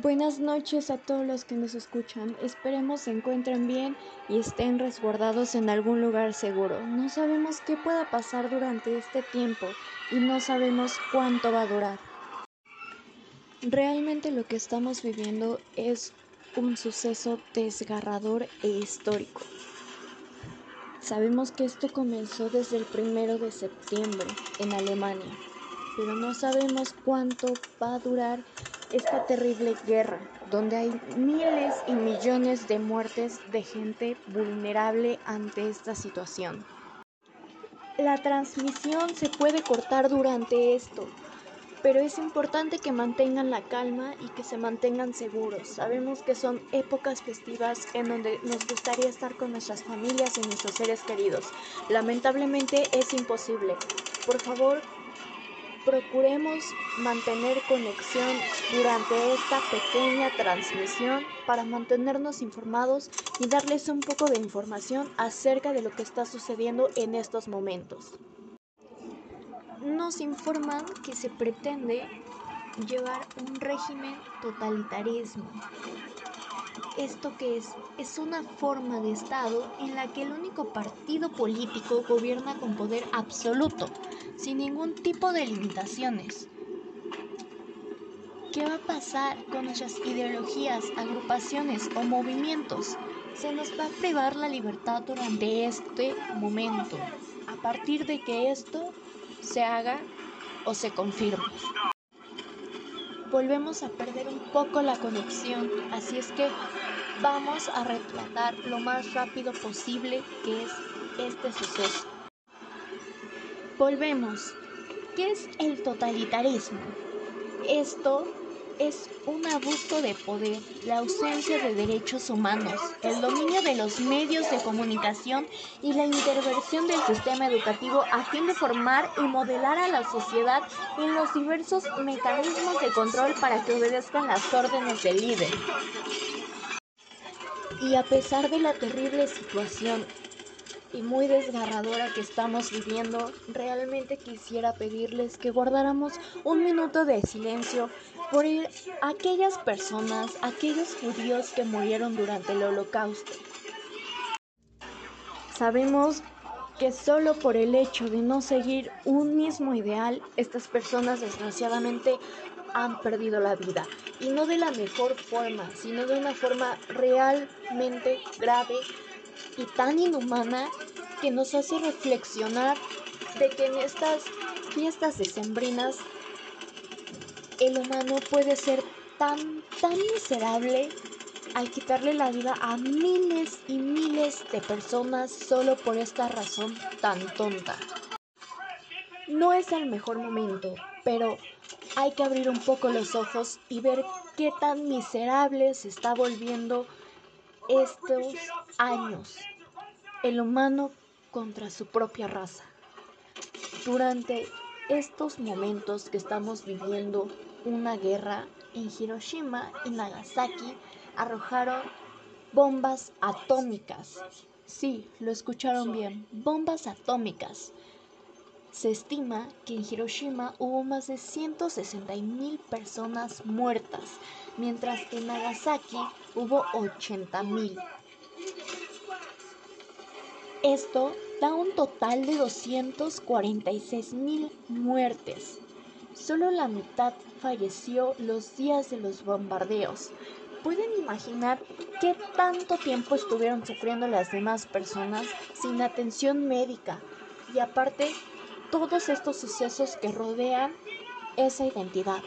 Buenas noches a todos los que nos escuchan. Esperemos se encuentren bien y estén resguardados en algún lugar seguro. No sabemos qué pueda pasar durante este tiempo y no sabemos cuánto va a durar. Realmente lo que estamos viviendo es un suceso desgarrador e histórico. Sabemos que esto comenzó desde el primero de septiembre en Alemania, pero no sabemos cuánto va a durar esta terrible guerra, donde hay miles y millones de muertes de gente vulnerable ante esta situación. La transmisión se puede cortar durante esto, pero es importante que mantengan la calma y que se mantengan seguros. Sabemos que son épocas festivas en donde nos gustaría estar con nuestras familias y nuestros seres queridos. Lamentablemente es imposible. Por favor, Procuremos mantener conexión durante esta pequeña transmisión para mantenernos informados y darles un poco de información acerca de lo que está sucediendo en estos momentos. Nos informan que se pretende llevar un régimen totalitarismo ¿Esto qué es? Es una forma de Estado en la que el único partido político gobierna con poder absoluto, sin ningún tipo de limitaciones. ¿Qué va a pasar con nuestras ideologías, agrupaciones o movimientos? Se nos va a privar la libertad durante este momento, a partir de que esto se haga o se confirme volvemos a perder un poco la conexión, así es que vamos a retratar lo más rápido posible que es este suceso. Volvemos. ¿Qué es el totalitarismo? Esto es un abuso de poder, la ausencia de derechos humanos, el dominio de los medios de comunicación y la intervención del sistema educativo a fin de formar y modelar a la sociedad en los diversos mecanismos de control para que obedezcan las órdenes del líder. Y a pesar de la terrible situación y muy desgarradora que estamos viviendo, realmente quisiera pedirles que guardáramos un minuto de silencio por aquellas personas, aquellos judíos que murieron durante el holocausto. Sabemos que solo por el hecho de no seguir un mismo ideal, estas personas desgraciadamente han perdido la vida. Y no de la mejor forma, sino de una forma realmente grave y tan inhumana que nos hace reflexionar de que en estas fiestas decembrinas el humano puede ser tan, tan miserable al quitarle la vida a miles y miles de personas solo por esta razón tan tonta. No es el mejor momento, pero hay que abrir un poco los ojos y ver qué tan miserable se está volviendo estos años el humano contra su propia raza. Durante estos momentos que estamos viviendo una guerra en Hiroshima y Nagasaki arrojaron bombas atómicas. Sí, lo escucharon bien, bombas atómicas. Se estima que en Hiroshima hubo más de 160 mil personas muertas, mientras que en Nagasaki hubo 80 mil. Esto da un total de 246 mil muertes. Solo la mitad falleció los días de los bombardeos. ¿Pueden imaginar qué tanto tiempo estuvieron sufriendo las demás personas sin atención médica? Y aparte, todos estos sucesos que rodean esa identidad.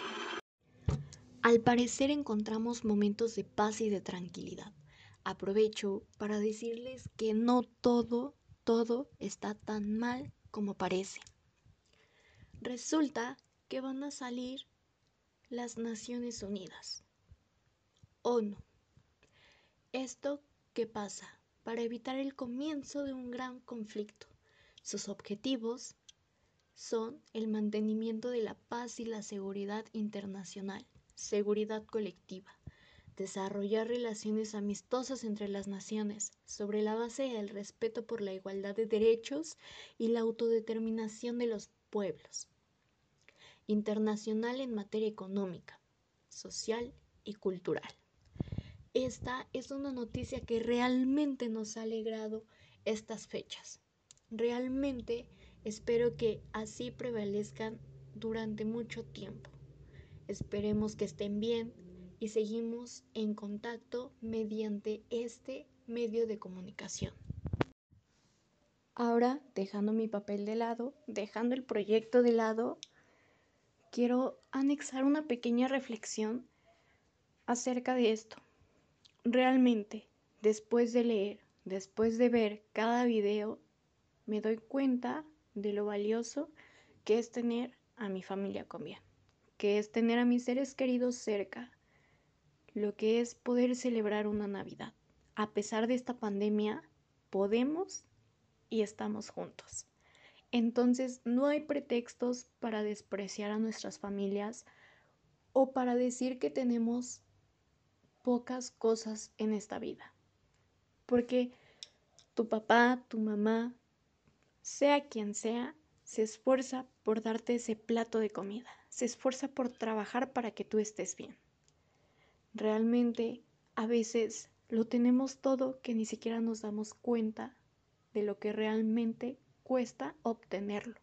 Al parecer encontramos momentos de paz y de tranquilidad. Aprovecho para decirles que no todo, todo está tan mal como parece. Resulta que van a salir las Naciones Unidas. ONU. ¿Esto qué pasa? Para evitar el comienzo de un gran conflicto. Sus objetivos son el mantenimiento de la paz y la seguridad internacional, seguridad colectiva, desarrollar relaciones amistosas entre las naciones sobre la base del respeto por la igualdad de derechos y la autodeterminación de los pueblos internacional en materia económica, social y cultural. Esta es una noticia que realmente nos ha alegrado estas fechas. Realmente espero que así prevalezcan durante mucho tiempo. Esperemos que estén bien y seguimos en contacto mediante este medio de comunicación. Ahora, dejando mi papel de lado, dejando el proyecto de lado, quiero anexar una pequeña reflexión acerca de esto. Realmente, después de leer, después de ver cada video, me doy cuenta de lo valioso que es tener a mi familia con bien, que es tener a mis seres queridos cerca, lo que es poder celebrar una Navidad. A pesar de esta pandemia, podemos y estamos juntos. Entonces no hay pretextos para despreciar a nuestras familias o para decir que tenemos pocas cosas en esta vida. Porque tu papá, tu mamá, sea quien sea, se esfuerza por darte ese plato de comida, se esfuerza por trabajar para que tú estés bien. Realmente a veces lo tenemos todo que ni siquiera nos damos cuenta de lo que realmente cuesta obtenerlo,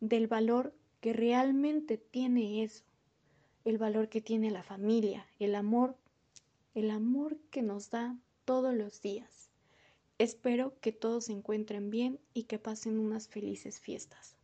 del valor que realmente tiene eso, el valor que tiene la familia, el amor, el amor que nos da todos los días. Espero que todos se encuentren bien y que pasen unas felices fiestas.